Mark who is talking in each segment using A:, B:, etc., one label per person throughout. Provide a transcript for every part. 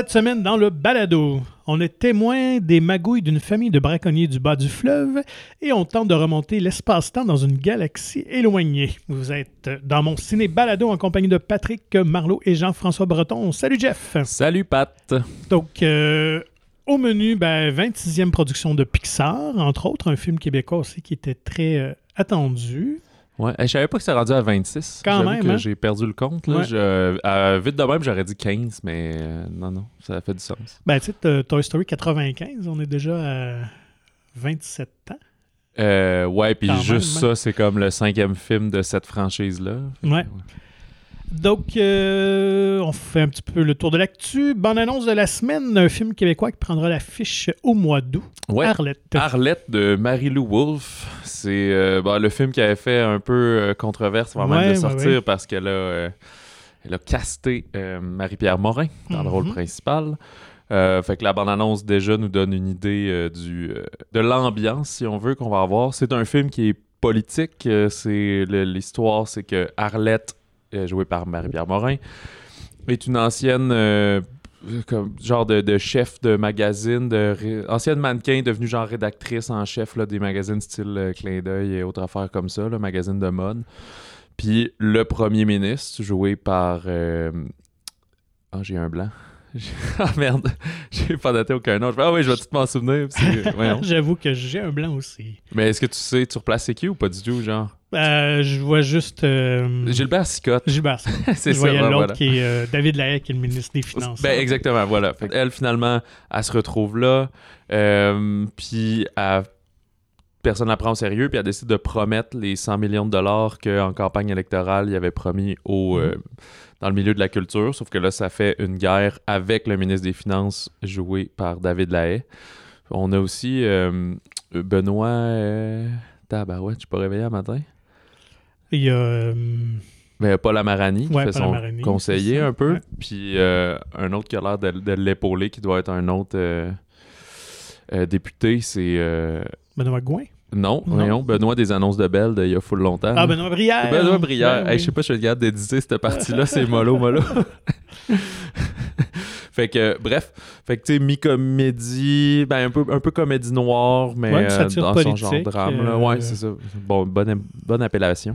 A: Cette semaine, dans le balado, on est témoin des magouilles d'une famille de braconniers du bas du fleuve et on tente de remonter l'espace-temps dans une galaxie éloignée. Vous êtes dans mon ciné balado en compagnie de Patrick Marlot et Jean-François Breton. Salut Jeff!
B: Salut Pat!
A: Donc, euh, au menu, ben, 26e production de Pixar, entre autres, un film québécois aussi qui était très euh, attendu.
B: Ouais, je savais pas que c'est rendu à 26.
A: Quand même, hein?
B: J'ai perdu le compte. Là.
A: Ouais.
B: Je- euh, vite de même, j'aurais dit 15, mais euh, non, non, ça fait du sens.
A: Ben, tu sais, Toy Story 95, on est déjà à 27 ans.
B: Euh, ouais, puis juste
A: même,
B: ça, c'est comme le cinquième film de cette franchise-là.
A: Ouais. Donc, euh, on fait un petit peu le tour de l'actu. Bonne annonce de la semaine, un film québécois qui prendra l'affiche au mois d'août.
B: Ouais.
A: Arlette.
B: Arlette de Marie-Lou Wolfe, c'est euh, bon, le film qui avait fait un peu euh, controverse avant
A: Ouais,
B: même de sortir
A: ouais.
B: parce qu'elle a, elle a casté Marie-Pierre Morin dans le rôle
A: Mhm.
B: principal. Euh, fait que la bande-annonce déjà nous donne une idée euh, du, euh, de l'ambiance, si on veut, qu'on va avoir. C'est un film qui est politique. c'est L'histoire, c'est que Arlette, jouée par Marie-Pierre Morin, est une ancienne euh, comme genre de, de chef de magazine, de ré- ancienne mannequin devenue genre rédactrice en chef là, des magazines style euh, Clin d'œil et autres affaires comme ça, là, magazine de mode. Puis le premier ministre, joué par. euh, Ah, j'ai un blanc. Ah merde, j'ai pas noté aucun nom. Ah oui, je vais tout m'en souvenir.
A: J'avoue que j'ai un blanc aussi.
B: Mais est-ce que tu sais, tu replaces c'est qui ou pas du tout, genre?
A: Euh, je vois juste euh,
B: Gilbert Sicotte.
A: Gilbert.
B: c'est
A: je
B: ça,
A: voyais
B: ouais,
A: l'autre
B: voilà.
A: qui est euh, David Lahaye, qui est le ministre des Finances.
B: Ben, exactement, voilà. Fait elle, finalement, elle se retrouve là, puis elle- personne ne la prend au sérieux, puis elle décide de promettre les 100 millions de dollars qu'en campagne électorale, il avait promis au, euh, dans le milieu de la culture, sauf que là, ça fait une guerre avec le ministre des Finances, joué par David Lahaye. On a aussi Benoît... Tabarouette, je suis pas réveillé un matin?
A: Il y a. euh,
B: Mais Paul Amarani, qui
A: Ouais,
B: fait
A: Paul
B: son
A: Amarani,
B: conseiller un peu.
A: ouais.
B: Puis euh, un autre qui a l'air de, de l'épauler, qui doit être un autre euh, euh, député, c'est.
A: Benoît Gouin?
B: non,
A: Non.
B: voyons, Benoît des annonces de Belle d'il y a full longtemps.
A: Ah, Benoît Brière.
B: Benoît Brière.
A: Ben
B: Hey,
A: oui.
B: je sais pas, je suis capable d'éditer cette partie-là, c'est mollo, mollo. fait que, bref, fait que, tu sais, mi-comédie, ben, un peu, un peu comédie noire, mais
A: Ouais,
B: dans son genre drame. là. Ouais, c'est ça. Bon, bonne, bonne appellation.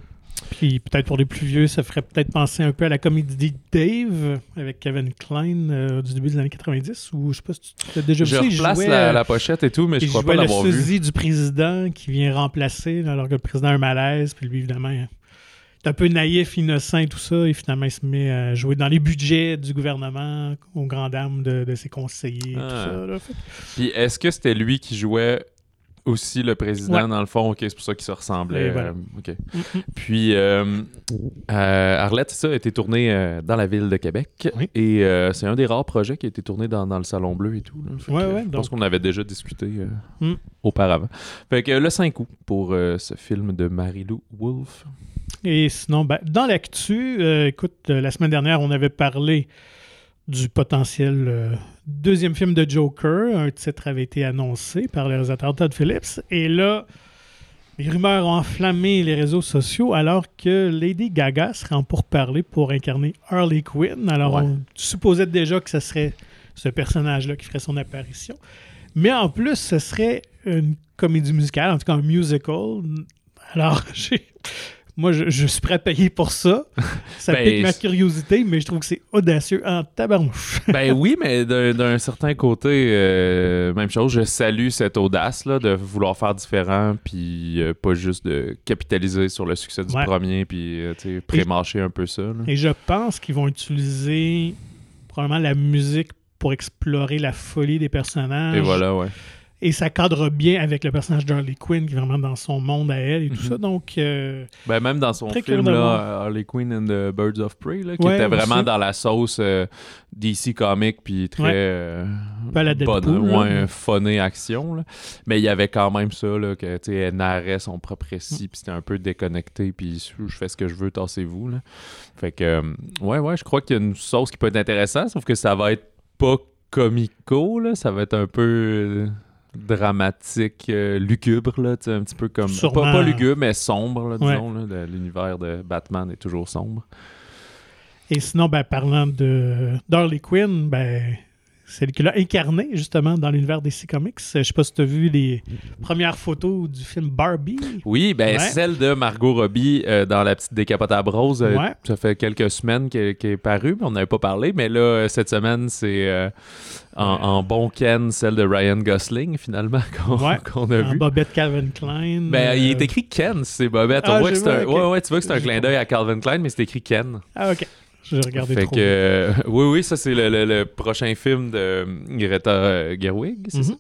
A: Puis peut-être pour les plus vieux, ça ferait peut-être penser un peu à la comédie Dave avec Kevin Klein euh, du début des années 90 ou je sais pas si tu l'as déjà vu.
B: Je replace
A: jouait,
B: la,
A: euh,
B: la pochette et tout, mais je crois pas
A: le
B: l'avoir vu.
A: sosie du président qui vient remplacer alors que le président a un malaise. Puis lui, évidemment, est un peu naïf, innocent et tout ça. Et finalement, il se met à jouer dans les budgets du gouvernement aux grandes dames de, de ses conseillers. et
B: Ah.
A: Tout ça, là.
B: Puis est-ce que c'était lui qui jouait aussi le président
A: Ouais.
B: dans le fond? Ok, c'est pour ça qu'il se ressemblait.
A: Et voilà.
B: euh.
A: Mm, mm.
B: Puis euh, euh, Arlette, ça, a été tourné dans la ville de Québec.
A: Oui.
B: Et c'est un des rares projets qui a été tourné dans, dans le Salon Bleu et tout. là. Fait
A: Ouais,
B: que,
A: ouais,
B: Je
A: donc-
B: pense qu'on avait déjà discuté
A: Mm.
B: auparavant. Fait que le 5 août pour ce film de Marie-Lou Wolfe.
A: Et sinon, ben, dans l'actu, écoute, la semaine dernière, on avait parlé du potentiel euh, deuxième film de Joker. Un titre avait été annoncé par le réalisateur Todd Phillips. Et là, les rumeurs ont enflammé les réseaux sociaux alors que Lady Gaga serait en pourparlers pour incarner Harley Quinn. Alors,
B: Ouais.
A: on supposait déjà que ce serait ce personnage-là qui ferait son apparition. Mais en plus, ce serait une comédie musicale, en tout cas un musical. Alors, j'ai... Moi, je, je suis prêt à payer pour ça. Ça
B: Ben,
A: pique ma curiosité, mais je trouve que c'est audacieux en tabarnouche.
B: ben oui, mais d'un certain côté, euh, même chose, je salue cette audace-là de vouloir faire différent, puis euh, pas juste de capitaliser sur le succès du
A: Ouais.
B: premier, puis euh, pré-marcher un peu ça. là.
A: Et je pense qu'ils vont utiliser probablement la musique pour explorer la folie des personnages.
B: Et voilà, ouais.
A: Et ça cadre bien avec le personnage d'Harley Quinn qui est vraiment dans son monde à elle et tout
B: Mhm.
A: ça. Donc, euh,
B: Ben même dans son film, là. Harley Quinn and the Birds of Prey, là, qui
A: Ouais,
B: était vraiment
A: aussi.
B: dans la sauce euh, DC comic, puis très
A: Ouais.
B: euh,
A: Pas la
B: bonne, ouais, funny action. là. Mais il y avait quand même ça, là, que elle narrait son propre
A: Mm.
B: récit, puis c'était un peu déconnecté, puis je fais ce que je veux, tassez-vous. Fait que, euh, ouais, ouais, je crois qu'il y a une sauce qui peut être intéressante, sauf que ça va être pas comico, là, ça va être un peu euh, dramatique, euh, lugubre, là, un petit peu comme... Pas,
A: Sûrement.
B: pas lugubre, mais sombre, là,
A: Ouais.
B: disons. de- L'univers de Batman est toujours sombre.
A: Et sinon, ben, parlant de d'Harley Quinn, ben, celle qui l'a incarné justement dans l'univers DC Comics. Je sais pas si tu as vu les premières photos du film Barbie.
B: Oui, ben
A: Ouais.
B: celle de Margot Robbie euh, dans La petite décapotable rose, euh,
A: Ouais.
B: ça fait quelques semaines qu'elle est parue, mais on n'avait pas parlé. Mais là, euh, cette semaine, c'est euh, en, en bon Ken, celle de Ryan Gosling, finalement, qu'on a
A: En
B: vu.
A: Bobette Calvin Klein.
B: Ben, il est écrit Ken, c'est Bobette.
A: Ah,
B: on voit
A: je
B: que c'est un...
A: vois, ok.
B: ouais, ouais, tu vois que c'est un clin d'œil à Calvin Klein, mais c'est écrit Ken.
A: Ah, ok. J'ai regardé
B: Fait
A: trop.
B: que, euh, oui, oui, ça c'est le, le- le prochain film de Greta Gerwig, c'est ça?
A: Mhm.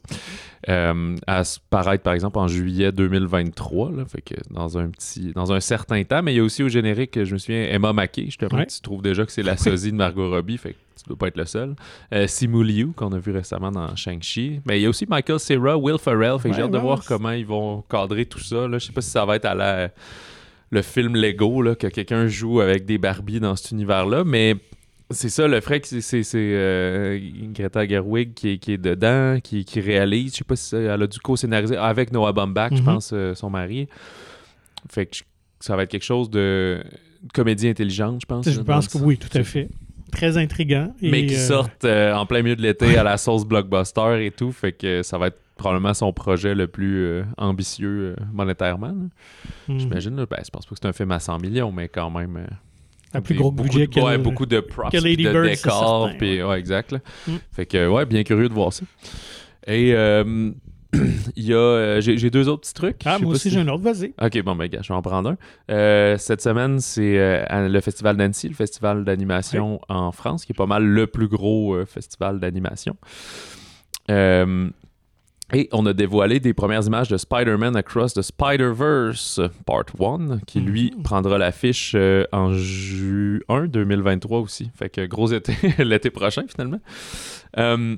B: Euh, à se paraître par exemple en juillet 2023, là, fait que dans un petit, dans un certain temps, mais il y a aussi au générique, je me souviens, Emma Mackey, justement,
A: Ouais.
B: tu trouves déjà que c'est la sosie de Margot Robbie, fait que tu dois pas être le seul. Euh, Simu Liu, qu'on a vu récemment dans Shang-Chi, mais il y a aussi Michael Cera, Will Ferrell, fait que j'ai
A: Ouais,
B: hâte de voir comment ils vont cadrer tout ça, là. je sais pas si ça va être à la le film Lego, là, que quelqu'un joue avec des Barbies dans cet univers-là, mais c'est ça, le que c'est- c'est c'est, euh, Greta Gerwig qui est, qui est dedans, qui, qui réalise. Je sais pas si elle a dû co-scénariser avec Noah Baumbach, je
A: Mhm.
B: pense, euh, son mari. Fait que ça va être quelque chose de comédie intelligente, je pense.
A: Je pense que oui, tout à fait. Très intriguant.
B: Mais qui
A: euh,
B: sortent en plein milieu de l'été à la sauce blockbuster et tout. Fait que ça va être probablement son projet le plus euh, ambitieux euh, monétairement.
A: mhm.
B: J'imagine, ben, je pense pas que c'est un film à 100 millions, mais quand même. euh,
A: Un plus
B: des-
A: gros budget
B: de,
A: que
B: ouais,
A: le-
B: beaucoup de props,
A: que Lady
B: de
A: Bird,
B: décors, puis ouais, exact. là.
A: Mm.
B: Fait que ouais, bien curieux de voir ça. Et euh, il y a, euh, j'ai deux autres petits trucs.
A: Ah, moi aussi,
B: si-
A: j'ai un autre. Vas-y.
B: Ok, bon, ben, gars, je vais en prendre un. Euh, cette semaine, c'est euh, le Festival d'Annecy, le festival d'animation en France, qui est pas mal le plus gros euh, festival d'animation. Euh, et on a dévoilé des premières images de Spider-Man Across the Spider-Verse Part 1, qui lui
A: Mhm.
B: prendra l'affiche euh, en juin 2023 aussi. Fait que gros été, l'été prochain finalement. Euh,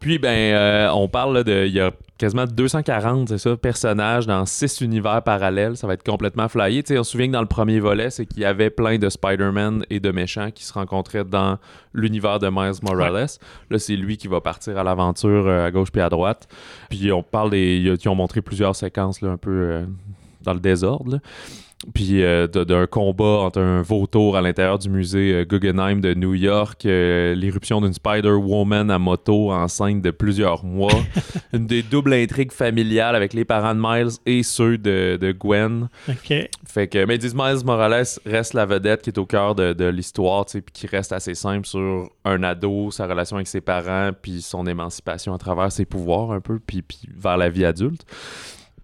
B: puis, ben, euh, on parle là, de. Il y a quasiment 240 c'est ça, personnages dans six univers parallèles. Ça va être complètement flyé. Tu sais, on se souvient que dans le premier volet, c'est qu'il y avait plein de Spider-Man et de méchants qui se rencontraient dans l'univers de Miles Morales. Là, c'est lui qui va partir à l'aventure euh, à gauche puis à droite. Puis on parle des. Ils ont montré plusieurs séquences là, un peu euh, dans le désordre. là. Puis euh, de- d'un combat entre un vautour à l'intérieur du musée euh, Guggenheim de New York, euh, l'irruption d'une Spider-Woman à moto enceinte de plusieurs mois, une des doubles intrigues familiales avec les parents de Miles et ceux de, de Gwen.
A: OK.
B: Fait que, mais ils disent Miles Morales reste la vedette qui est au cœur de, de l'histoire, tu sais, puis qui reste assez simple sur un ado, sa relation avec ses parents, puis son émancipation à travers ses pouvoirs un peu, puis, puis vers la vie adulte.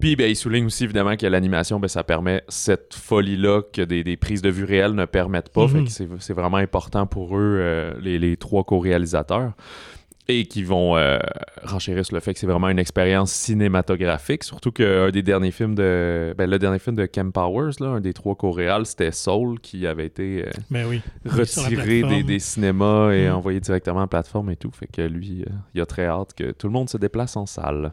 B: Puis ben, il souligne aussi évidemment que l'animation, ben, ça permet cette folie-là que des, des prises de vue réelles ne permettent pas.
A: Mhm.
B: Fait que c'est, vraiment important pour eux, euh, les, les trois co-réalisateurs. Et qui vont euh, renchérir sur le fait que c'est vraiment une expérience cinématographique. Surtout qu'un des derniers films de. Ben, le dernier film de Kem Powers, là, un des trois co-réals, c'était Soul qui avait été euh,
A: Ben oui.
B: Retiré des, des cinémas et
A: Mm.
B: envoyé directement à la plateforme et tout. Fait que lui, euh, il a très hâte que tout le monde se déplace en salle.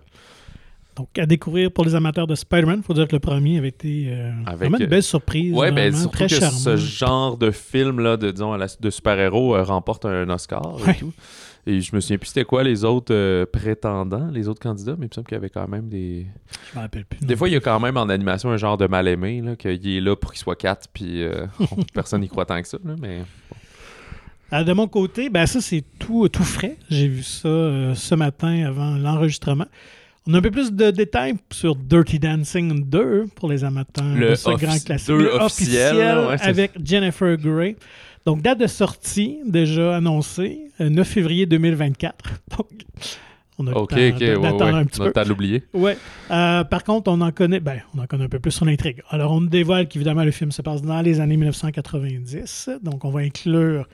A: Donc, à découvrir pour les amateurs de Spider-Man, il faut dire que le premier avait été euh,
B: Avec,
A: vraiment une
B: euh,
A: belle surprise.
B: Ouais, ben surtout
A: très
B: que
A: charmant.
B: ce genre de film là, de, disons, de super-héros euh, remporte un Oscar
A: Ouais.
B: et tout. Et je me souviens plus c'était quoi les autres euh, prétendants, les autres candidats, mais il me semble qu'il y avait quand même des.
A: Je me rappelle plus.
B: Des fois, il y a quand même en animation un genre de mal-aimé, qu'il est là pour qu'il soit quatre, puis personne n'y croit tant que ça, là, mais.
A: Ah, de mon côté, ben ça, c'est tout, tout frais. J'ai vu ça euh, ce matin avant l'enregistrement. On a un peu plus de détails sur Dirty Dancing 2 pour les amateurs
B: Le
A: de ce grand classique. Le
B: officiel, là, ouais,
A: avec Jennifer Grey. Donc, date de sortie déjà annoncée, euh, 9 février 2024. Donc, on a
B: Ok,
A: le
B: ok,
A: temps
B: ouais, ouais.
A: un petit
B: On
A: peu.
B: a de l'oublier.
A: Ouais. Euh, par contre, on en connaît, ben, on en connaît un peu plus sur l'intrigue. Alors, on nous dévoile qu'évidemment, le film se passe dans les années 1990. Donc, on va inclure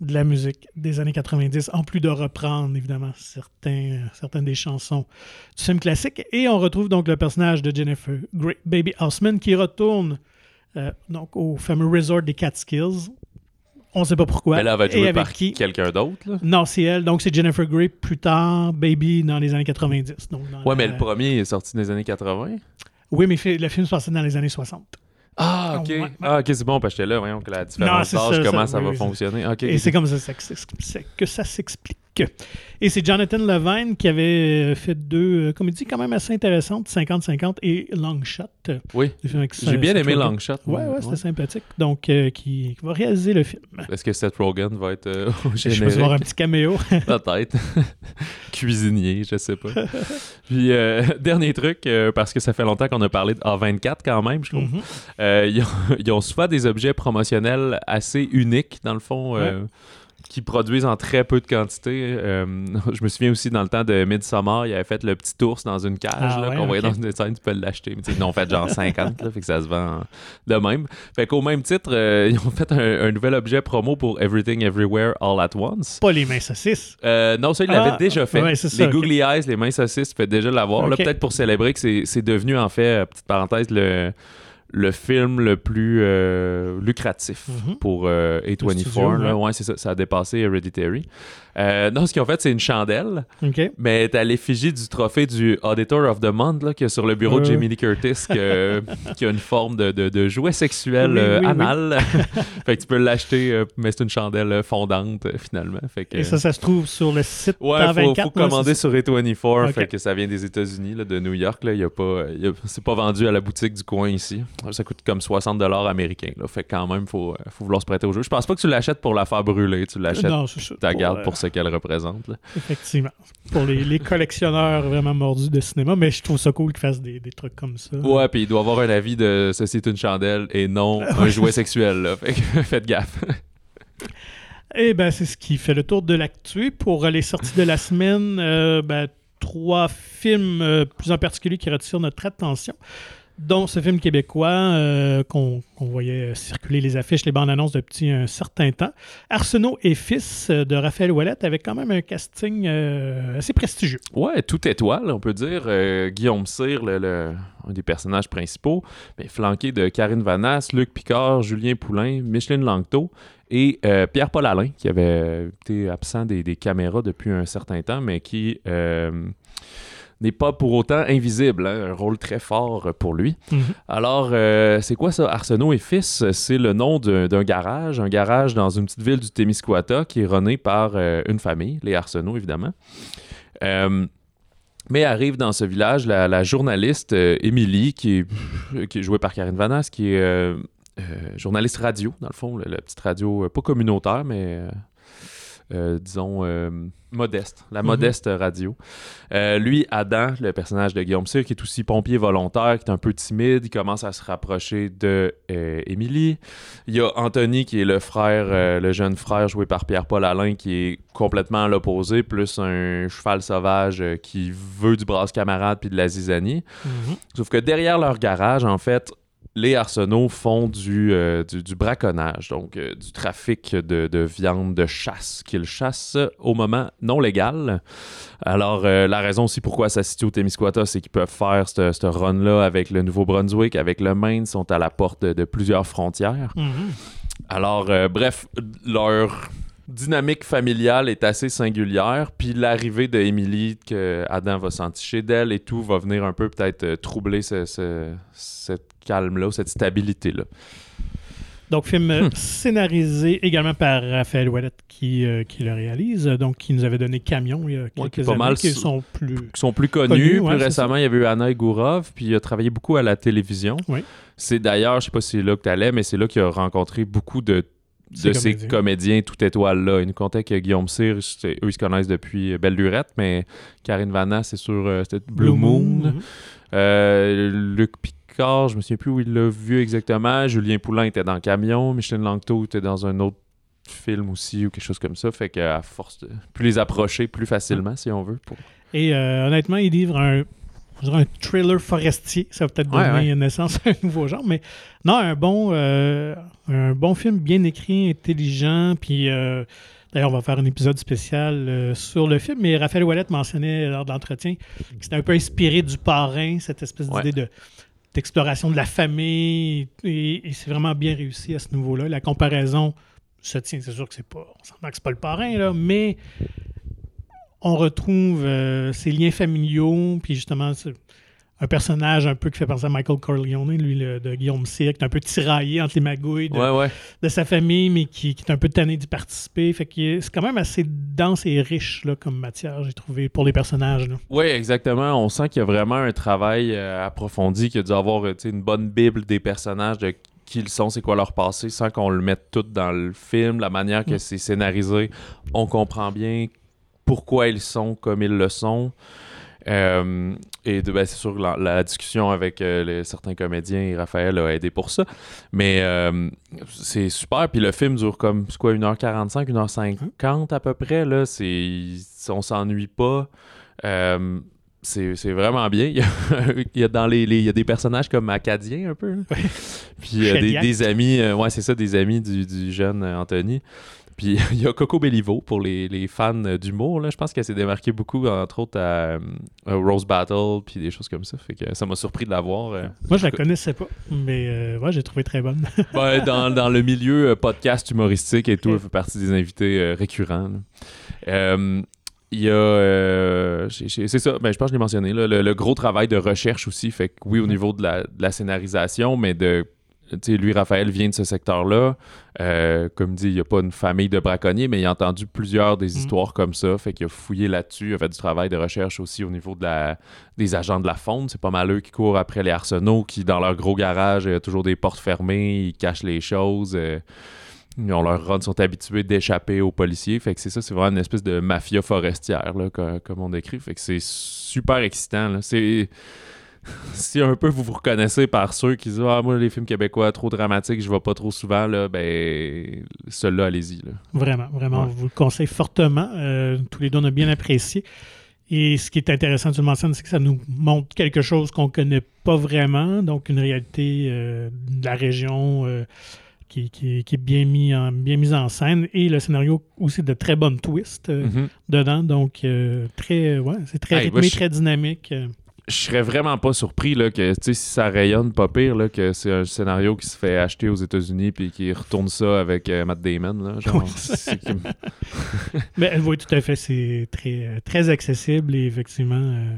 A: de la musique des années 90, en plus de reprendre, évidemment, certains, certaines des chansons du film classique. Et on retrouve donc le personnage de Jennifer Grey, Baby Houseman, qui retourne euh, donc au fameux resort des Catskills. On ne sait pas pourquoi.
B: Mais là, elle va
A: avec
B: par
A: qui?
B: quelqu'un d'autre.
A: Non, c'est elle. Donc, c'est Jennifer Grey plus tard, Baby dans les années 90. Donc,
B: Ouais, mais le premier est sorti dans les années 80.
A: oui, mais le film se passait dans les années 60.
B: Ah, ok.
A: Ouais, ouais.
B: Ah, ok, c'est bon, parce que là, voyons que la différence d'âge, comment
A: ça,
B: ça,
A: oui,
B: va
A: oui,
B: fonctionner. Ok,
A: Et
B: ok.
A: c'est comme ça, ça que ça s'explique. Et c'est Jonathan Levine qui avait euh, fait deux euh, comédies quand même assez intéressantes, 50-50 et Long Shot.
B: Oui. J'ai bien aimé
A: Rogen.
B: Longshot.
A: Ouais, ouais, c'était sympathique. Donc, euh, qui, qui va réaliser le film.
B: Est-ce que Seth Rogen va être euh, au
A: Je
B: générique?
A: vais voir un petit caméo.
B: Peut-être. Cuisinier, je sais pas. Puis, euh, dernier truc, parce que ça fait longtemps qu'on a parlé de A24 quand même, je trouve.
A: Mhm.
B: Ils, ont, ils ont souvent des objets promotionnels assez uniques, dans le fond, qui produisent en très peu de quantité. Euh, je me souviens aussi, dans le temps de Midsommar, il avait fait le petit ours dans une cage
A: Ah ouais,
B: qu'on voyait dans une scène, tu peux l'acheter. Mais ils ont fait genre 50, là, fait que ça se vend de même. Fait qu'au même titre, euh, ils ont fait un, un nouvel objet promo pour Everything Everywhere All at Once.
A: Pas les mains saucisses.
B: Euh, non, ça, il l'avait
A: Ah,
B: déjà fait.
A: ouais, c'est ça,
B: les
A: ok.
B: Googly Eyes, les mains saucisses, tu peux déjà l'avoir. Là,
A: Ok.
B: peut-être pour célébrer que c'est devenu, en fait, petite parenthèse, le, le film le plus euh, lucratif
A: Mhm.
B: pour euh,
A: Le
B: A24.
A: studio,
B: là.
A: ouais.
B: Ouais, c'est ça. Ça a dépassé Hereditary. Euh, non, ce qu'ils ont fait, c'est une chandelle,
A: OK.
B: mais t'as l'effigie du trophée du Auditor of the Month là, qui est sur le bureau de. Jamie Lee Curtis, que- qui a une forme de, de, de jouet sexuel
A: Oui,
B: euh,
A: oui.
B: anal. fait que tu peux l'acheter, euh, mais c'est une chandelle fondante, finalement. Fait que,
A: Et ça, ça se trouve sur le site
B: Ouais,
A: Temps
B: faut,
A: 24.
B: faut commander sur A24,
A: Ok.
B: fait que ça vient des États-Unis, de New York. Là, y a pas, c'est pas vendu à la boutique du coin ici. Ça coûte comme 60 dollars américains. Là, fait que quand même, faut, faut vouloir se prêter au jeu. Je pense pas que tu l'achètes pour la faire brûler, tu l'achètes,
A: Non, c'est ça.
B: tu la gardes pour ce qu'elle représente. là.
A: Effectivement. Pour les, les collectionneurs vraiment mordus de cinéma, mais je trouve ça cool qu'ils fassent des, des trucs comme ça.
B: Ouais, puis il doit avoir un avis de ceci est une chandelle et non un jouet sexuel. Là. Fait que faites gaffe.
A: Et ben c'est ce qui fait le tour de l'actu. Pour les sorties de la semaine, euh, ben, trois films euh, plus en particulier qui retirent notre attention, dont ce film québécois euh, qu'on voyait circuler les affiches, les bandes annonces depuis un certain temps. Arsenault et Fils euh, de Raphaël Ouellette avec quand même un casting euh, assez prestigieux.
B: Ouais, tout étoile, on peut dire. Guillaume Cyr, le, un des personnages principaux, mais flanqué de Karine Vanasse, Luc Picard, Julien Poulain, Micheline Langto et Pierre-Paul Alain, qui avait été absent des, caméras depuis un certain temps, mais qui n'est pas pour autant invisible. hein, un rôle très fort pour lui. Alors, euh, c'est quoi ça? Arsenault et Fils, c'est le nom d'un garage, un garage dans une petite ville du Témiscouata qui est runné par euh, une famille, les Arsenault évidemment. Euh, mais arrive dans ce village la, la journaliste Émilie, qui, est, qui est jouée par Karine Vanasse, qui est journaliste radio, dans le fond, la, la petite radio, pas communautaire, mais euh, disons euh, modeste, la
A: Mhm.
B: modeste radio. Euh, lui, Adam, le personnage de Guillaume Cyr, qui est aussi pompier volontaire, qui est un peu timide, il commence à se rapprocher de Émilie. Il y a Anthony, qui est le frère, le jeune frère joué par Pierre-Paul Alain, qui est complètement à l'opposé, plus un cheval sauvage qui veut du brasse camarade puis de la zizanie.
A: Mhm.
B: Sauf que derrière leur garage, en fait, les arsenaux font du, euh, du, du braconnage, donc euh, du trafic de, de viande de chasse qu'ils chassent au moment non légal. Alors, euh, la raison aussi pourquoi ça se situe au Témiscouata, c'est qu'ils peuvent faire ce ce run-là avec le Nouveau-Brunswick, avec le Maine, sont à la porte de, de plusieurs frontières.
A: Mhm.
B: Alors, bref, leur dynamique familiale est assez singulière. Puis l'arrivée de Emily, que Adam va s'enticher d'elle et tout, va venir un peu peut-être euh, troubler ce, ce- cette calme-là, cette stabilité-là.
A: Donc, film euh,
B: Hmm.
A: scénarisé également par Raphaël Ouellette qui, euh, qui le réalise, donc qui nous avait donné Camion il y a quelques
B: est pas
A: années,
B: mal
A: qui sont plus...
B: Qui sont plus connus.
A: Connus, ouais,
B: plus récemment, il y avait eu Anna Gourov, puis il a travaillé beaucoup à la télévision.
A: Oui.
B: C'est d'ailleurs, je sais pas si c'est là que tu allais, mais c'est là qu'il a rencontré beaucoup de de
A: Ces comédiens.
B: comédiens tout étoiles-là. Il nous contait que Guillaume Cyr, eux, ils se connaissent depuis Belle Lurette, mais Karine Vanna, c'est sur euh, Blue, Moon. Euh, Luc Picard, je me souviens plus où il l'a vu exactement. Julien Poulain était dans Camion. Micheline Langto était dans un autre film aussi ou quelque chose comme ça. Fait qu'à force de plus les approcher plus facilement, si on veut. pour-
A: Et euh, honnêtement, il livre un, un thriller forestier. Ça va peut-être
B: Ouais,
A: donner
B: ouais.
A: naissance à un nouveau genre. Mais non, un bon, euh, un bon film bien écrit, intelligent. Puis euh, d'ailleurs, on va faire un épisode spécial euh, sur le film. Mais Raphaël Ouellette mentionnait lors de l'entretien que c'était un peu inspiré du parrain, cette espèce
B: Ouais.
A: d'idée de d'exploration de la famille. Et, et c'est vraiment bien réussi à ce niveau-là. La comparaison se tient. C'est sûr que c'est pas, on s'entend que c'est pas le parrain, là, mais on retrouve euh, ces liens familiaux, puis justement, un personnage un peu qui fait penser à Michael Corleone, lui, le- de Guillaume est un peu tiraillé entre les magouilles de,
B: Ouais, ouais.
A: de sa famille, mais qui, qui est un peu tanné d'y participer. Fait que c'est quand même assez dense et riche là, comme matière, j'ai trouvé, pour les personnages.
B: Oui, exactement. On sent qu'il y a vraiment un travail euh, approfondi, qu'il y a dû avoir euh, une bonne bible des personnages, de qui ils sont, c'est quoi leur passé, sans qu'on le mette tout dans le film, la manière que
A: Mm.
B: c'est scénarisé. On comprend bien pourquoi ils sont comme ils le sont. Euh, et ben, c'est sûr que la, la discussion avec euh, les- certains comédiens et Raphaël a aidé pour ça. Mais euh, c'est super. Puis le film dure comme quoi, 1h45, 1h50 à peu près. Là. C'est, on s'ennuie pas. C'est, c'est vraiment bien. Il y a, il y a dans les, les- il y a des personnages comme acadiens un peu. Puis euh, des,
A: Chadiac.
B: des amis, euh, ouais, c'est ça, des amis du, du jeune Anthony. Puis il y a Coco Bellivo pour les, les fans d'humour. Je pense qu'elle s'est démarquée beaucoup, entre autres à, euh, à Rose Battle, puis des choses comme ça. Fait que ça m'a surpris de la voir. euh.
A: Moi, je la connaissais pas, mais euh, ouais, j'ai trouvé très bonne.
B: Ouais, dans, dans le milieu euh, podcast humoristique et tout, elle fait partie des invités euh, récurrents. Euh, Il y a. euh, c'est ça, ben, je pense que je l'ai mentionné, là, le, le gros travail de recherche aussi. Fait que oui, au niveau de la, de la scénarisation, mais de. Lui, Raphaël vient de ce secteur-là. Euh, comme dit, il n'y a pas une famille de braconniers, mais il a entendu plusieurs des
A: Mhm.
B: histoires comme ça. Fait qu'il a fouillé là-dessus. Il a fait du travail de recherche aussi au niveau de la, des agents de la faune. C'est pas mal eux qui courent après les arsenaux, qui, dans leur gros garage, il y a toujours des portes fermées, ils cachent les choses. euh, ils ont leur run, sont habitués d'échapper aux policiers. Fait que c'est ça, c'est vraiment une espèce de mafia forestière, là, co- comme, on décrit. Fait que c'est super excitant. C'est. Si un peu vous vous reconnaissez par ceux qui disent Ah, moi, les films québécois trop dramatiques, je vois pas trop souvent, là, ben, celui-là, allez-y.
A: Vraiment, vraiment,
B: Ouais.
A: on vous le conseille fortement. Euh, tous les deux, on a bien apprécié. Et ce qui est intéressant, tu le mentionnes, c'est que ça nous montre quelque chose qu'on ne connaît pas vraiment, donc une réalité euh, de la région euh, qui, qui- qui est bien, mis en, bien mise en scène, et le scénario aussi de très bonnes twists euh,
B: Mhm.
A: dedans, donc euh, très, ouais, c'est très
B: Hey,
A: rythmé,
B: je-
A: très dynamique.
B: Je serais vraiment pas surpris là, que si ça rayonne pas pire là, que c'est un scénario qui se fait acheter aux États-Unis puis qui retourne ça avec euh, Matt Damon là, genre,
A: Mais oui, tout à fait, c'est très, euh, très accessible et effectivement, euh,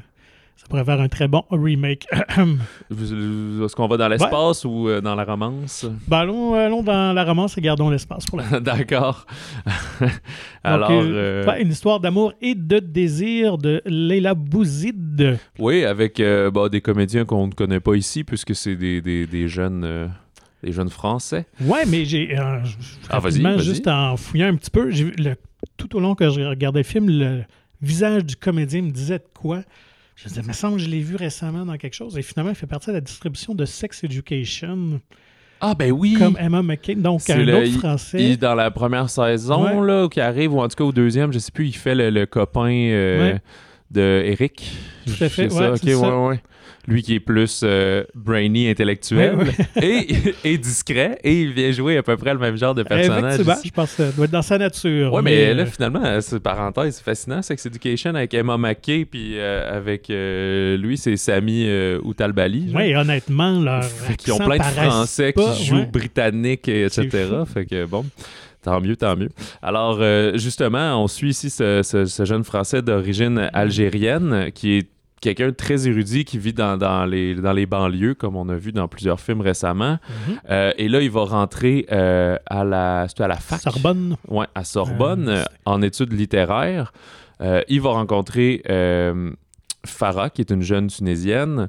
A: ça pourrait faire un très bon remake.
B: est-ce qu'on va dans l'espace ou euh, dans la romance?
A: Ben, allons, allons dans la romance et gardons l'espace pour la
B: d'accord alors
A: Donc, euh,
B: euh,
A: une histoire d'amour et de désir de Leila Bouzid.
B: oui avec euh, bah, des comédiens qu'on ne connaît pas ici puisque c'est des, des, des jeunes euh, des jeunes français
A: Ouais, mais j'ai euh,
B: Ah,
A: juste en fouillant un petit peu, le- tout au long que je regardais le film, le visage du comédien me disait de quoi. Je me disais, il me semble que je l'ai vu récemment dans quelque chose. Et finalement, il fait partie de la distribution de Sex Education,
B: ah ben oui
A: comme Emma McCain, donc un
B: le-
A: autre français.
B: Il, dans la première saison,
A: Ouais.
B: là, qui arrive, ou en tout cas au deuxième, je sais plus, il fait le, le copain euh,
A: Ouais.
B: de Eric.
A: Tout à fait, ouais,
B: ça, ok,
A: c'est ça.
B: Lui qui est plus euh, brainy, intellectuel Et, et discret, et il vient jouer à peu près le même genre de personnage.
A: Effectivement,
B: ici.
A: je pense que ça doit être dans sa nature.
B: Ouais, mais,
A: euh,
B: là, finalement, c'est parenthèse, c'est fascinant, Sex Education avec Emma McKay, puis euh, avec euh, lui, c'est Sami euh, Outalbali.
A: et honnêtement, leur
B: Fait qu'ils ont plein de Français
A: pas,
B: qui jouent
A: ouais.
B: britannique, et
A: C'est
B: etc. Fait que bon, tant mieux, tant mieux. Alors, euh, justement, on suit ici ce, ce- ce jeune Français d'origine algérienne qui est quelqu'un de très érudit qui vit dans, dans les, dans les banlieues, comme on a vu dans plusieurs films récemment.
A: Mhm.
B: Euh, et là, il va rentrer euh, à, la, c'était à la fac.
A: Sorbonne.
B: Ouais, à Sorbonne,
A: Euh,
B: en études littéraires. Euh, il va rencontrer euh, Farah, qui est une jeune Tunisienne.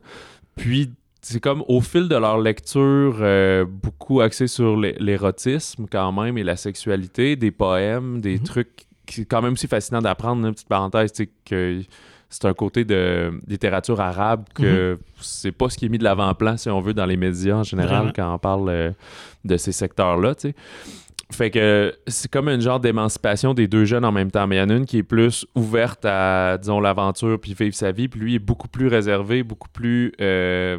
B: Puis, c'est comme au fil de leur lecture, euh, beaucoup axé sur l'é- l'érotisme quand même et la sexualité, des poèmes, des
A: Mhm.
B: trucs qui est quand même aussi fascinant d'apprendre. Une petite parenthèse, tu sais, que c'est un côté de littérature arabe que c'est pas ce qui est mis de l'avant-plan, si on veut, dans les médias en général
A: Vraiment.
B: quand on parle euh, de ces secteurs-là, tu sais. Fait que c'est comme une genre d'émancipation des deux jeunes en même temps. Mais il y en a une qui est plus ouverte à, disons, l'aventure puis vivre sa vie. Puis lui est beaucoup plus réservé, beaucoup plus euh,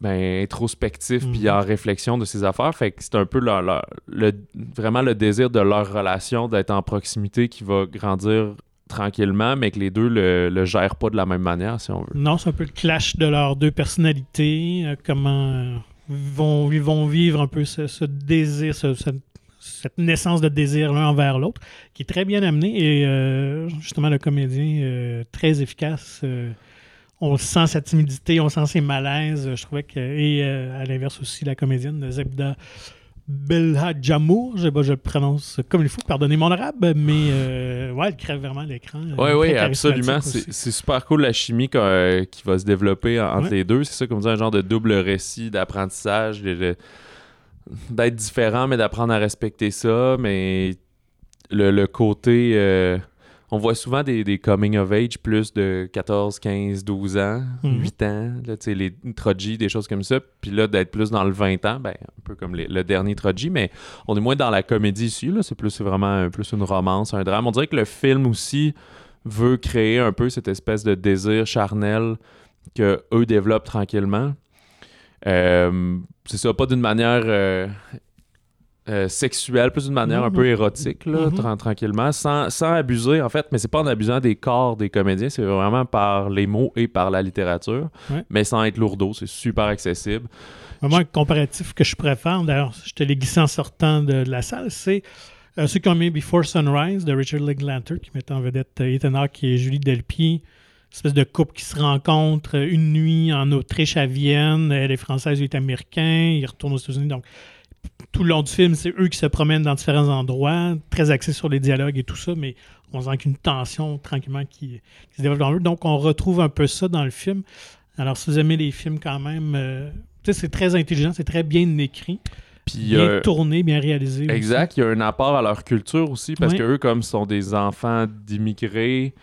B: ben, introspectif puis
A: Mhm.
B: en réflexion de ses affaires. Fait que c'est un peu leur- leur- le, vraiment le désir de leur relation d'être en proximité qui va grandir tranquillement, mais que les deux le, le gèrent pas de la même manière, si on veut.
A: Non, c'est un peu le clash de leurs deux personnalités, euh, comment euh, vont, ils vont vivre un peu ce, désir, ce- ce- cette naissance de désir l'un envers l'autre, qui est très bien amené et euh, justement le comédien très efficace. on sent sa timidité, on sent ses malaises. Je trouvais que. Et à l'inverse aussi, la comédienne Zebda Belhajamour, je, je le prononce comme il faut, pardonnez mon arabe, mais euh, ouais, elle crève vraiment l'écran.
B: Oui, oui, absolument. C'est super cool la chimie euh, qui va se développer entre les deux. C'est ça, comme dit, un genre de double récit d'apprentissage, d'être différent, mais d'apprendre à respecter ça. Mais le, côté. Euh, on voit souvent des, coming of age plus de 14, 15, 12 ans, 8 mhm. ans, là, les Troji, des choses comme ça. Puis là, d'être plus dans le 20 ans, ben, un peu comme le dernier Troji, mais on est moins dans la comédie ici. C'est plus vraiment plus une romance, un drame. On dirait que le film aussi veut créer un peu cette espèce de désir charnel que eux développent tranquillement. Euh, c'est ça, pas d'une manière euh, euh, sexuelle, plus d'une manière un peu érotique, là, mm-hmm. tranquillement, sans, sans, abuser, en fait, mais c'est pas en abusant des corps des comédiens, c'est vraiment par les mots et par la littérature, mais sans être lourdeau, c'est super accessible.
A: Moi, un comparatif que je préfère, d'ailleurs, je te l'ai glissé en sortant de, la salle, c'est euh, ceux qui ont mis Before Sunrise de Richard Linklater, qui met en vedette euh, Ethan Hawke et Julie Delpy, espèce de couple qui se rencontre une nuit en Autriche à Vienne, elle est française, lui est américain, ils retournent aux États-Unis, donc tout le long du film, c'est eux qui se promènent dans différents endroits, très axés sur les dialogues et tout ça, mais on sent qu'une tension tranquillement qui, se développe dans eux. Donc, on retrouve un peu ça dans le film. Alors, si vous aimez les films quand même, euh, c'est très intelligent, c'est très bien écrit. Puis, bien tourné, bien réalisé.
B: Exact, il y a un apport à leur culture aussi, parce que qu'eux, comme sont des enfants d'immigrés,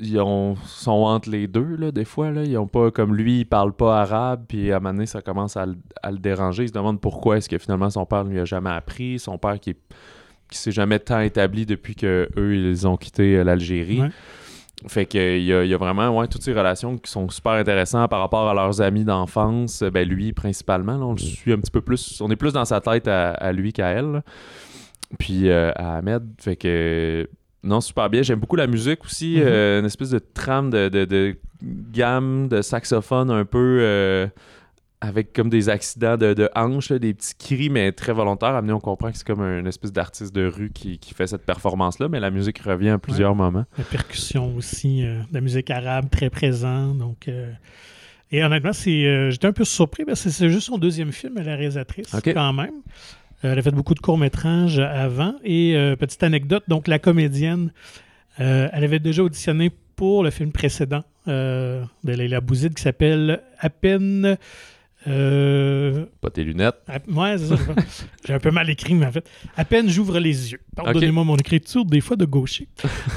B: ils sont entre les deux, là, des fois. Là. Ils ont pas, comme lui, il parle pas arabe, puis à un moment donné, ça commence à, le déranger. Il se demande pourquoi est-ce que finalement son père ne lui a jamais appris, son père qui, qui s'est jamais tant établi depuis que eux ils ont quitté euh, l'Algérie. Fait qu'il y, y, a vraiment ouais, toutes ces relations qui sont super intéressantes par rapport à leurs amis d'enfance. Ben lui, principalement, on le suit un petit peu plus. On est plus dans sa tête à, lui qu'à elle. Puis euh, à Ahmed. Fait que non, super bien. J'aime beaucoup la musique aussi. Mhm. Euh, une espèce de trame de, gamme de saxophone un peu euh, avec comme des accidents de, hanches, des petits cris, mais très volontaires. Amené, on comprend que c'est comme une espèce d'artiste de rue qui, fait cette performance-là, mais la musique revient à plusieurs moments.
A: La percussion aussi, euh, la musique arabe très présente. Donc. Et honnêtement, c'est, j'étais un peu surpris parce que c'est juste son deuxième film, la réalisatrice, quand même. Euh, elle a fait beaucoup de courts-métrages avant. Et euh, petite anecdote, donc la comédienne, euh, elle avait déjà auditionné pour le film précédent de Leila Bouzid qui s'appelle À peine.
B: Pas tes lunettes.
A: ouais, c'est ça. J'ai un peu mal écrit, mais en fait, à peine j'ouvre les yeux. Pardonnez-moi mon écriture, des fois de gaucher.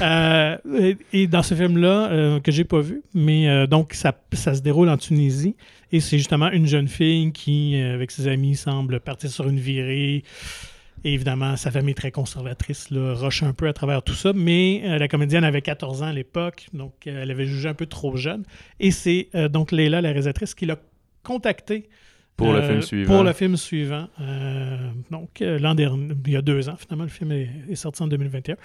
A: et, dans ce film-là, que j'ai pas vu, mais donc ça, ça, se déroule en Tunisie. Et c'est justement une jeune fille qui, euh, avec ses amis, semble partir sur une virée. Et évidemment, sa famille est très conservatrice, là, roche un peu à travers tout ça. Mais euh, la comédienne avait 14 ans à l'époque, donc euh, elle avait jugé un peu trop jeune. Et c'est donc Leila, la réalisatrice, qui l'a contactée
B: pour le film suivant.
A: Pour le film suivant. donc, l'an dernier, il y a deux ans, finalement, le film est, est, sorti en 2021.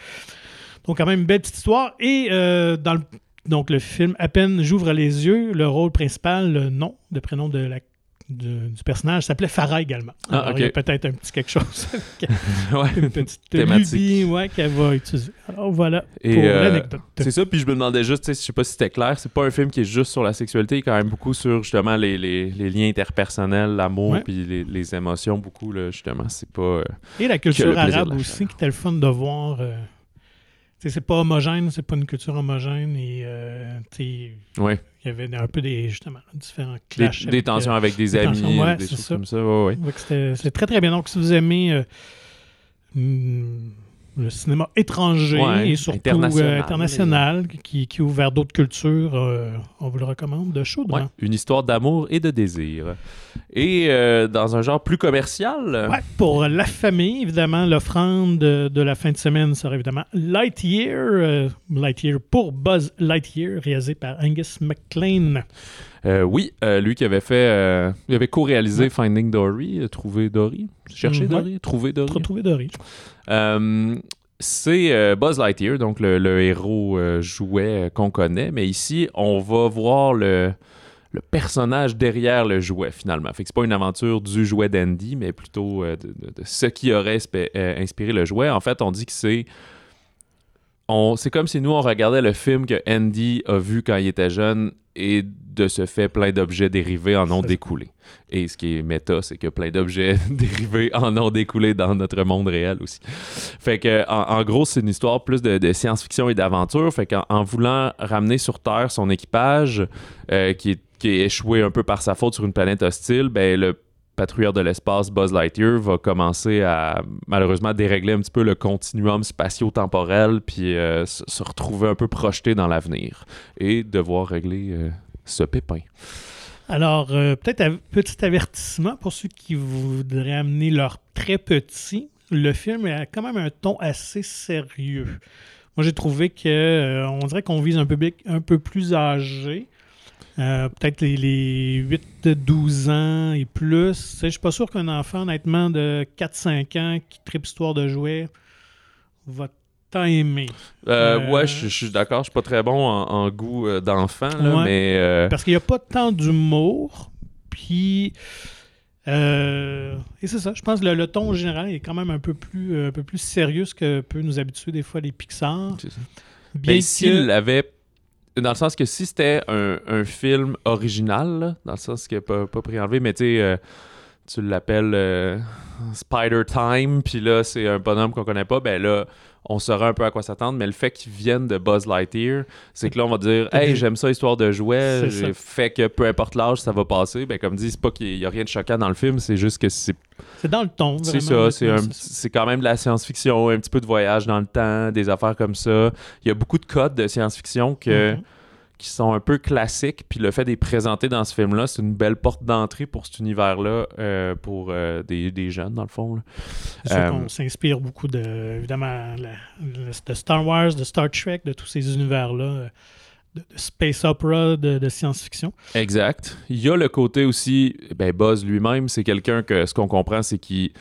A: Donc, quand même, une belle petite histoire. Et dans le donc, le film, à peine j'ouvre les yeux, le rôle principal, le nom, le prénom de la du personnage s'appelait Farah également. Ah, il y a peut-être un petit quelque chose.
B: ouais,
A: une petite thématique ouais, qu'elle va utiliser. Alors voilà pour euh, l'anecdote.
B: C'est ça, puis je me demandais juste, je sais pas si c'était clair, c'est pas un film qui est juste sur la sexualité, il est quand même beaucoup sur justement les, les, les liens interpersonnels, l'amour, puis les, les, émotions, beaucoup, là, justement. C'est pas. Euh,
A: Et la culture arabe aussi, qui était le fun de voir. Euh, c'est pas homogène, c'est pas une culture homogène et euh, il y avait un peu des justement différents clashs.
B: Des, tensions euh, avec des, amis, des choses comme ça. Ouais,
A: C'était très très bien. Donc si vous aimez euh, hmm, le cinéma étranger et surtout international, euh, qui, qui, ouvre vers d'autres cultures. Euh, on vous le recommande de chaudement.
B: une histoire d'amour et de désir. Et euh, dans un genre plus commercial.
A: pour la famille, évidemment, l'offrande de, la fin de semaine sera évidemment Lightyear. Lightyear pour Buzz Lightyear, réalisé par Angus MacLean.
B: oui, lui qui avait fait, il avait co-réalisé Finding Dory, Trouver Dory, Chercher Dory, Trouver Dory.
A: Trouver Dory.
B: Euh, c'est euh, Buzz Lightyear, donc le, héros euh, jouet qu'on connaît, mais ici, on va voir le, personnage derrière le jouet, finalement. Fait que c'est pas une aventure du jouet d'Andy, mais plutôt de, ce qui aurait inspiré le jouet. En fait, on dit que c'est c'est comme si nous, on regardait le film que Andy a vu quand il était jeune et de ce fait, plein d'objets dérivés en ont découlé. Et ce qui est méta, c'est que plein d'objets dérivés en ont découlé dans notre monde réel aussi. Fait que, en, en gros, c'est une histoire plus de, de science-fiction et d'aventure. Fait qu'en en voulant ramener sur Terre son équipage, euh, qui, est, qui est échoué un peu par sa faute sur une planète hostile, ben, le patrouilleur de l'espace Buzz Lightyear va commencer à malheureusement dérégler un petit peu le continuum spatio-temporel puis euh, se retrouver un peu projeté dans l'avenir et devoir régler euh, ce pépin.
A: Alors, euh, peut-être un petit avertissement pour ceux qui voudraient amener leur très petit. Le film a quand même un ton assez sérieux. Moi, j'ai trouvé que on dirait qu'on vise un public un peu plus âgé. Euh, peut-être les, les 8-12 ans et plus. Je suis pas sûr qu'un enfant, honnêtement, de 4-5 ans qui tripe histoire de jouets va tant aimer.
B: Euh,
A: Euh,
B: Ouais, je je suis d'accord, je suis pas très bon en, en goût euh, d'enfant, là,
A: Ouais.
B: mais euh,
A: Parce qu'il n'y a pas tant d'humour. Puis. et c'est ça, je pense que le, le ton général est quand même un peu plus, un peu plus sérieux que peut nous habituer des fois les Pixar.
B: c'est ça.
A: Bien
B: Ben,
A: que-
B: s'il avait. Dans le sens que si c'était un, un film original, dans le sens que pas, pas préenlevé, mais tu euh, tu l'appelles euh, Spider Time, puis là, c'est un bonhomme qu'on connaît pas, ben là, on saura un peu à quoi s'attendre, mais le fait qu'il vienne de Buzz Lightyear, c'est que là, on va dire, hey, j'aime ça, histoire de jouets, fait que peu importe l'âge, ça va passer. Ben, comme dit, c'est pas qu'il y a rien de choquant dans le film, c'est juste que c'est
A: C'est dans le ton.
B: c'est ça, c'est quand même de la science-fiction, un petit peu de voyage dans le temps, des affaires comme ça. Il y a beaucoup de codes de science-fiction que,
A: Mhm.
B: Qui sont un peu classiques, puis le fait de les présenter dans ce film-là, c'est une belle porte d'entrée pour cet univers-là, euh, pour euh, des, des jeunes, dans le fond.
A: C'est sûr
B: Euh,
A: qu'on s'inspire beaucoup de, évidemment, la- de Star Wars, de Star Trek, de tous ces univers-là, euh, de, de space opera, de, de science-fiction.
B: Exact. Il y a le côté aussi, ben Buzz lui-même, c'est quelqu'un que ce qu'on comprend, c'est qu'il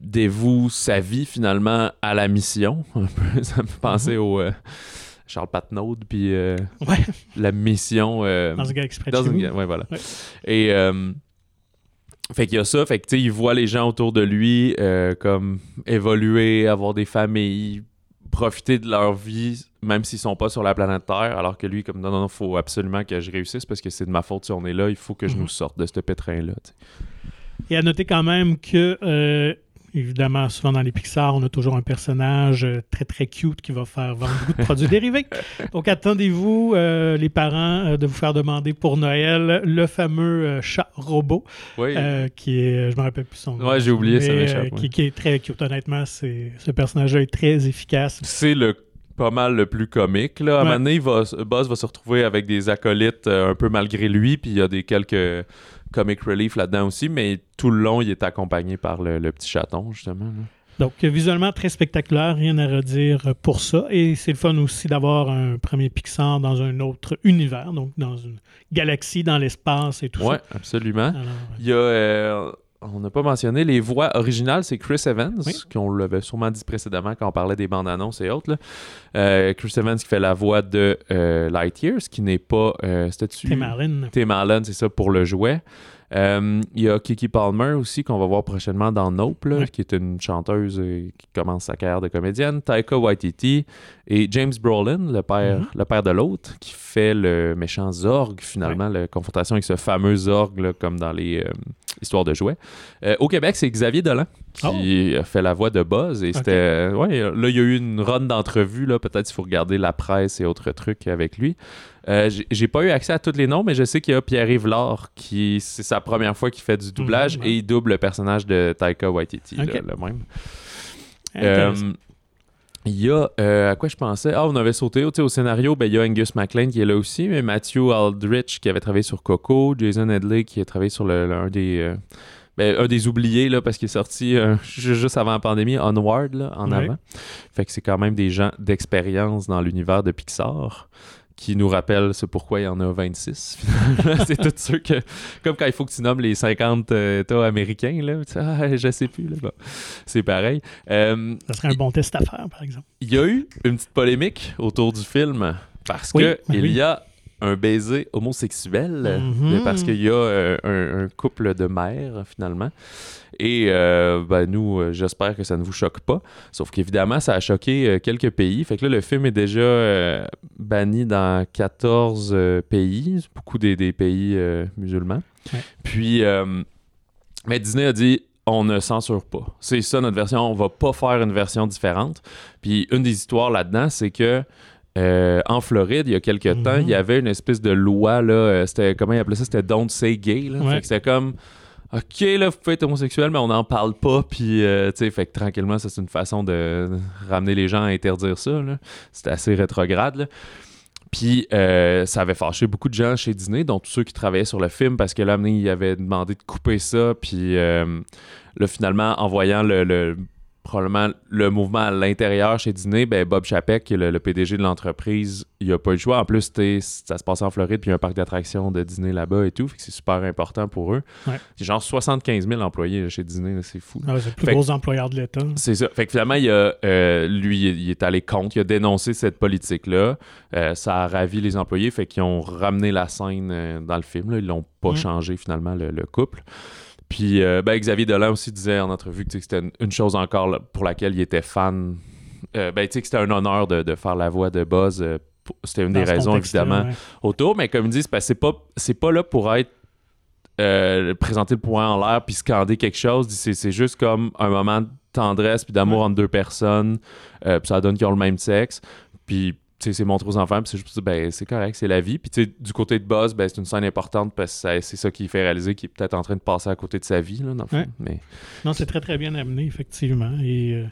B: dévoue sa vie finalement à la mission. Ça me fait penser au euh, Charles Patnaud, puis euh,
A: Ouais,
B: la mission. euh,
A: dans gars exprès de
B: dans une ouais, voilà.
A: Ouais.
B: Et euh, fait qu'il y a ça, fait que tu sais, il voit les gens autour de lui euh, comme évoluer, avoir des familles, profiter de leur vie, même s'ils sont pas sur la planète Terre, alors que lui, comme non, non, non, faut absolument que je réussisse parce que c'est de ma faute si on est là, il faut que je
A: Mhm.
B: nous sorte de ce pétrin-là.
A: Et à noter quand même que, évidemment, souvent dans les Pixar, on a toujours un personnage euh, très très cute qui va faire vendre beaucoup de produits dérivés. Donc attendez-vous, euh, les parents, euh, de vous faire demander pour Noël le fameux euh, chat robot,
B: Oui,
A: euh, qui est, je me rappelle plus son nom.
B: Ouais, j'ai oublié, ça
A: mais,
B: m'échappe, ouais.
A: qui, qui est très cute, honnêtement. C'est, ce personnage-là est très efficace.
B: c'est le pas mal le plus comique. Là. À un moment donné, va, Buzz va se retrouver avec des acolytes euh, un peu malgré lui, puis il y a des quelques comic relief là-dedans aussi, mais tout le long, il est accompagné par le, le petit chaton, justement. là.
A: Donc, visuellement très spectaculaire, rien à redire pour ça. Et c'est le fun aussi d'avoir un premier Pixar dans un autre univers, donc dans une galaxie, dans l'espace et tout
B: Ouais,
A: ça.
B: absolument.
A: Alors, euh,
B: Il y a, euh, on n'a pas mentionné, les voix originales, c'est Chris Evans,
A: Oui.
B: qu'on l'avait sûrement dit précédemment quand on parlait des bandes annonces et autres. là. Euh, Chris Evans qui fait la voix de euh, Lightyear, ce qui n'est pas. Euh, C'était-tu
A: Tim Allen.
B: Tim Allen, c'est ça pour le jouet. Euh, Il y a Kiki Palmer aussi qu'on va voir prochainement dans Nope, là, qui est une chanteuse euh, qui commence sa carrière de comédienne. Taika Waititi et James Brolin, le père,
A: Mhm.
B: le père de l'autre, qui fait le méchant Zorg finalement, la confrontation avec ce fameux Zorg là, comme dans les histoires de jouets. Euh, au Québec, c'est Xavier Dolan qui a fait la voix de Buzz et c'était euh, ouais, là il y a eu une run d'entrevues là, peut-être il faut regarder la presse et autres trucs avec lui. Euh, j'ai- pas eu accès à tous les noms, mais je sais qu'il y a Pierre-Yves Lard qui c'est sa première fois qu'il fait du doublage
A: Mhm, ouais.
B: et il double le personnage de Taika Waititi,
A: Ok.
B: là, le même. Euh, Il y a, euh, à quoi je pensais? Ah, on avait sauté au scénario, ben, il y a Angus MacLean qui est là aussi, mais Matthew Aldrich qui avait travaillé sur Coco, Jason Hedley qui a travaillé sur le, le- un des... euh, ben, un des oubliés, là, parce qu'il est sorti euh, ju- juste avant la pandémie, Onward, là, en avant. Fait que c'est quand même des gens d'expérience dans l'univers de Pixar qui nous rappellent ce pourquoi il y en a 26. finalement. c'est tout ceux que... Comme quand il faut que tu nommes les 50 euh, États américains, là. Tu sais, ah, je sais plus, là. Bon, c'est pareil. Euh,
A: Ça serait un bon test à faire, par exemple.
B: il y a eu une petite polémique autour du film parce
A: Oui,
B: que
A: oui,
B: il
A: oui.
B: y a un baiser homosexuel,
A: Mhm.
B: parce qu'il y a euh, un, un couple de mères, finalement. Et euh, ben, nous, euh, j'espère que ça ne vous choque pas. Sauf qu'évidemment, ça a choqué quelques pays. Fait que là, le film est déjà banni dans 14 euh, pays, beaucoup des, des pays musulmans.
A: Ouais.
B: Puis, mais Disney a dit on ne censure pas. C'est ça notre version. On va pas faire une version différente. Puis une des histoires là-dedans, c'est que euh, en Floride, il y a quelques temps,
A: Mhm.
B: il y avait une espèce de loi là. euh, c'était comment ils appelaient ça? C'était Don't Say Gay. Là.
A: Ouais.
B: C'était comme OK, là, vous pouvez être homosexuel, mais on n'en parle pas. Puis, euh, tu sais, fait que tranquillement, ça, c'est une façon de ramener les gens à interdire ça. C'était assez rétrograde. là. Puis, euh, ça avait fâché beaucoup de gens chez Disney, dont tous ceux qui travaillaient sur le film, parce que là, il avait demandé de couper ça. Puis, euh, là, finalement, en voyant le, le- probablement le mouvement à l'intérieur chez Disney, ben Bob Chapek, qui est le, le PDG de l'entreprise, il a pas eu le choix. En plus, ça se passe en Floride, puis il y a un parc d'attractions de Disney là-bas et tout, fait que c'est super important pour eux.
A: Ouais.
B: C'est genre 75 000 employés là, chez Disney, c'est fou.
A: Ah ouais, c'est le plus
B: Fait que-
A: gros employeur de l'État.
B: C'est ça. Fait que finalement, il a, euh, lui, il est allé contre, il a dénoncé cette politique-là. Euh, ça a ravi les employés, fait qu'ils ont ramené la scène euh, dans le film. là. Ils l'ont pas
A: Mm.
B: changé finalement, le, le couple. Puis euh, ben, Xavier Dolan aussi disait en entrevue que c'était une, chose encore là, pour laquelle il était fan. Euh, ben, tu sais que c'était un honneur de, de faire la voix de Buzz. euh, c'était une
A: Dans
B: des raisons, évidemment,
A: ouais.
B: autour, mais comme ils disent, que c'est pas, c'est pas là pour être présenter le poing en l'air puis scander quelque chose. C'est, juste comme un moment de tendresse puis d'amour
A: Ouais.
B: entre deux personnes. puis ça donne qu'ils ont le même sexe. Puis c'est montré aux enfants, puis c'est juste, ben, c'est correct, c'est la vie. Puis tu sais, du côté de Buzz, ben, c'est une scène importante parce que c'est ça qui fait réaliser qu'il est peut-être en train de passer à côté de sa vie, là, dans le fond.
A: Ouais.
B: Mais
A: Non, c'est très très bien amené, effectivement. Et euh,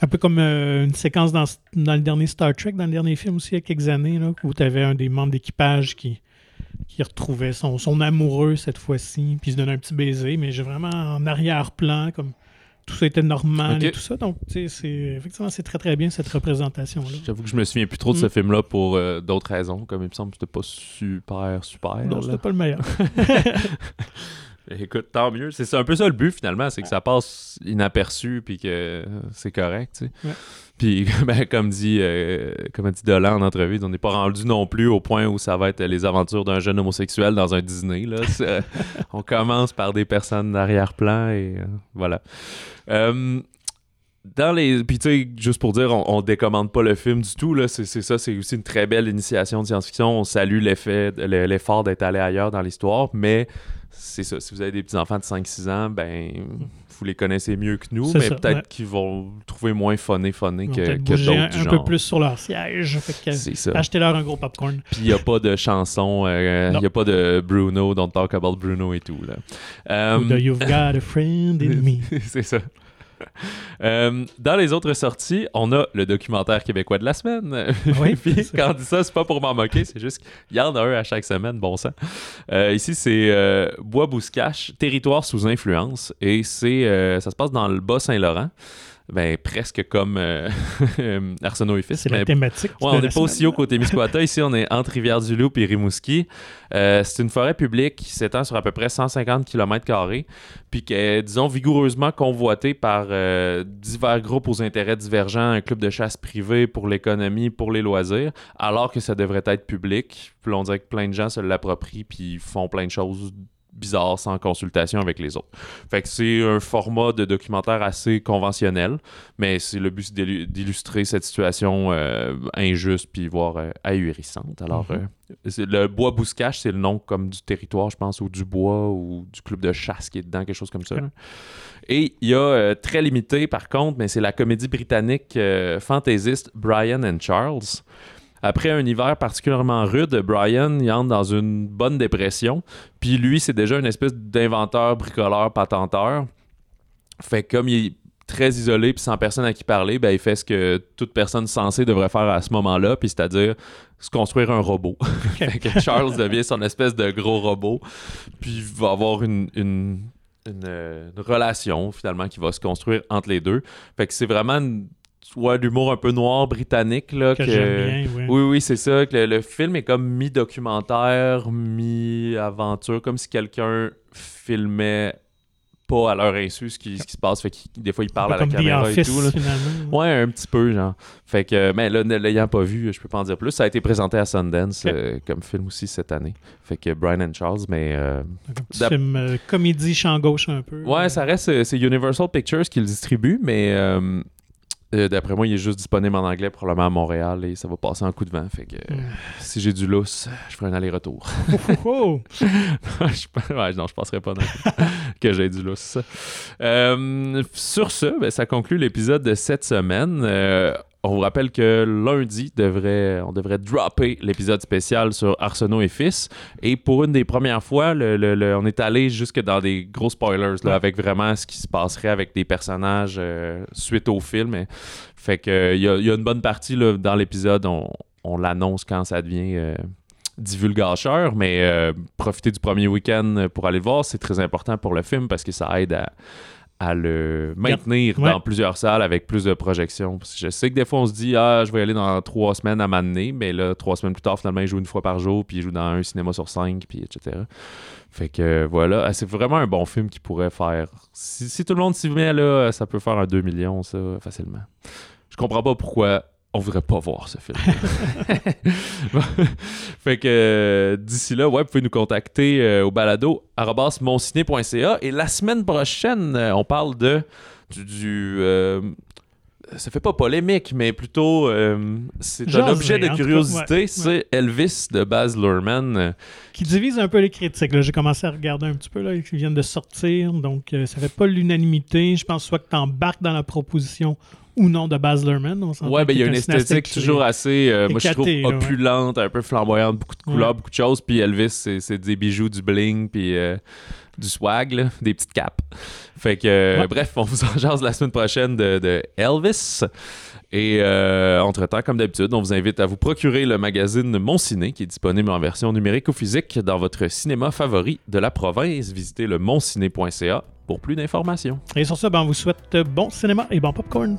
A: un peu comme euh, une séquence dans, dans le dernier Star Trek, dans le dernier film aussi, il y a quelques années, là, où tu avais un des membres d'équipage qui, qui retrouvait son, son amoureux cette fois-ci, puis il se donnait un petit baiser, mais j'ai vraiment en arrière-plan, comme tout ça était normal et tout ça. Donc, c'est effectivement, c'est très très bien cette représentation-là.
B: j'avoue que je me souviens plus trop de ce
A: Mm.
B: film-là pour euh, d'autres raisons, comme il me semble que c'était pas super, super.
A: Non, c'était pas le meilleur.
B: Écoute, tant mieux. C'est un peu ça le but finalement, c'est que ça passe inaperçu puis que c'est correct, tu sais.
A: Ouais.
B: Puis ben, comme dit euh, comme dit Dolan en entrevue, on n'est pas rendu non plus au point où ça va être les aventures d'un jeune homosexuel dans un Disney. Là. Euh, on commence par des personnes d'arrière-plan et euh, voilà. Euh, dans les. Puis, tu sais, juste pour dire, on, on décommande pas le film du tout. Là. C'est, ça, c'est aussi une très belle initiation de science-fiction. On salue l'effet, le- l'effort d'être allé ailleurs dans l'histoire, mais c'est ça. Si vous avez des petits-enfants de 5-6 ans, ben, vous les connaissez mieux que nous, mais peut-être
A: ouais.
B: qu'ils vont trouver moins funné, funné que, que d'autres
A: un, un peu plus sur leur siège. Achetez-leur un gros popcorn.
B: Puis il n'y a pas de chanson, euh, il n'y a pas de Bruno, Don't Talk About Bruno et tout. Là. Euh,
A: You've Got a Friend in Me.
B: c'est ça. Euh, dans les autres sorties, on a le documentaire québécois de la semaine.
A: Oui,
B: Puis quand on dit ça, c'est pas pour m'en moquer, c'est juste qu'il y en a un à chaque semaine, bon sang. Euh, ici, c'est euh, Bois-Bouscache, territoire sous influence, et c'est ça se passe dans le Bas-Saint-Laurent. Ben, presque comme euh, Arsenault et Fils.
A: C'est la thématique.
B: Ouais, on n'est pas aussi haut côté Misquata. Ici, on est entre Rivière-du-Loup et Rimouski. Euh, c'est une forêt publique qui s'étend sur à peu près 150 km, puis qui est, disons, vigoureusement convoitée par euh, divers groupes aux intérêts divergents, un club de chasse privé pour l'économie, pour les loisirs, alors que ça devrait être public. Puis on dirait que plein de gens se l'approprient, puis font plein de choses bizarres sans consultation avec les autres. Fait que c'est un format de documentaire assez conventionnel, mais c'est le but d'illustrer cette situation euh, injuste puis voire euh, ahurissante. Alors,
A: Mhm.
B: euh, le bois Bouscache, c'est le nom comme du territoire, je pense, ou du bois ou du club de chasse qui est dedans, quelque chose comme ça. Et il y a très limité par contre, mais c'est la comédie britannique fantaisiste Brian and Charles. Après un hiver particulièrement rude, Brian il entre dans une bonne dépression. Puis lui, c'est déjà une espèce d'inventeur, bricoleur, patenteur. Fait comme il est très isolé puis sans personne à qui parler, ben, il fait ce que toute personne sensée devrait faire à ce moment-là, puis c'est-à-dire se construire un robot. fait que Charles devient son espèce de gros robot, puis il va avoir une, une, euh, relation finalement qui va se construire entre les deux. Fait que c'est vraiment une, ouais, l'humour un peu noir britannique là,
A: Que
B: que-
A: j'aime bien, oui.
B: oui, oui, c'est ça. Que le, le film est comme mi-documentaire, mi-aventure, comme si quelqu'un filmait pas à leur insu ce qui, ce qui se passe. Fait que des fois, ils parlent à la caméra et tout. là.
A: finalement.
B: Ouais, un petit peu, genre. Fait que, mais là, ne l'ayant pas vu, je peux pas en dire plus. Ça a été présenté à Sundance euh, comme film aussi cette année. Fait que Brian and Charles, mais. euh,
A: un petit film euh, comédie champ gauche un peu.
B: Ouais, ça reste. euh, C'est Universal Pictures qui le distribue, mais. Euh, D'après moi, il est juste disponible en anglais, probablement à Montréal, et ça va passer en coup de vent. Fait que euh,
A: Mm.
B: si j'ai du lousse, je ferai un aller-retour.
A: Oh, oh.
B: je, ouais, non, je passerai pas non que j'ai du lousse. Euh, sur ce, ben, ça conclut l'épisode de cette semaine. Euh, on vous rappelle que lundi, devrait, on devrait dropper l'épisode spécial sur Arsenault et Fils. Et pour une des premières fois, le- le- le- on est allé jusque dans des gros spoilers, là,
A: Ouais.
B: avec vraiment ce qui se passerait avec des personnages euh, suite au film. Et- fait que il y, y a une bonne partie là, dans l'épisode, on, on l'annonce quand ça devient euh, divulgateur, mais euh, profiter du premier week-end pour aller le voir, c'est très important pour le film parce que ça aide à, à le maintenir dans plusieurs salles avec plus de projections. Parce que je sais que des fois, on se dit, ah, je vais y aller dans trois semaines à m'amener, mais là, trois semaines plus tard, finalement, il joue une fois par jour, puis il joue dans un cinéma sur cinq, puis etc. Fait que voilà, Ah, c'est vraiment un bon film qui pourrait faire. Si, si tout le monde s'y met, là, ça peut faire un 2 millions, ça, facilement. Je comprends pas pourquoi on voudrait pas voir ce film. fait que euh, d'ici là, ouais, vous pouvez nous contacter euh, au balado monciné.ca et la semaine prochaine, euh, on parle de du, du, euh, ça fait pas polémique, mais plutôt c'est un objet de curiosité,
A: ouais,
B: c'est Elvis de Baz Luhrmann.
A: Qui divise un peu les critiques. J'ai commencé à regarder un petit peu, là, qui viennent de sortir. Donc, ça fait pas l'unanimité. Je pense soit que tu embarques dans la proposition ou non de Baz Luhrmann. On
B: Ouais, ben il y a une esthétique toujours assez, euh, moi je trouve
A: ouais.
B: opulente, un peu flamboyante, beaucoup de couleurs,
A: Ouais.
B: beaucoup de choses. Puis Elvis, c'est des bijoux, du bling, puis euh, du swag, là, des petites capes. Fait que, euh,
A: Ouais.
B: bref, on vous en jase la semaine prochaine de, de Elvis. Et entre-temps, comme d'habitude, on vous invite à vous procurer le magazine Mon Ciné, qui est disponible en version numérique ou physique dans votre cinéma favori de la province. Visitez le monciné.ca pour plus d'informations.
A: Et sur ça, ben, on vous souhaite bon cinéma et bon popcorn.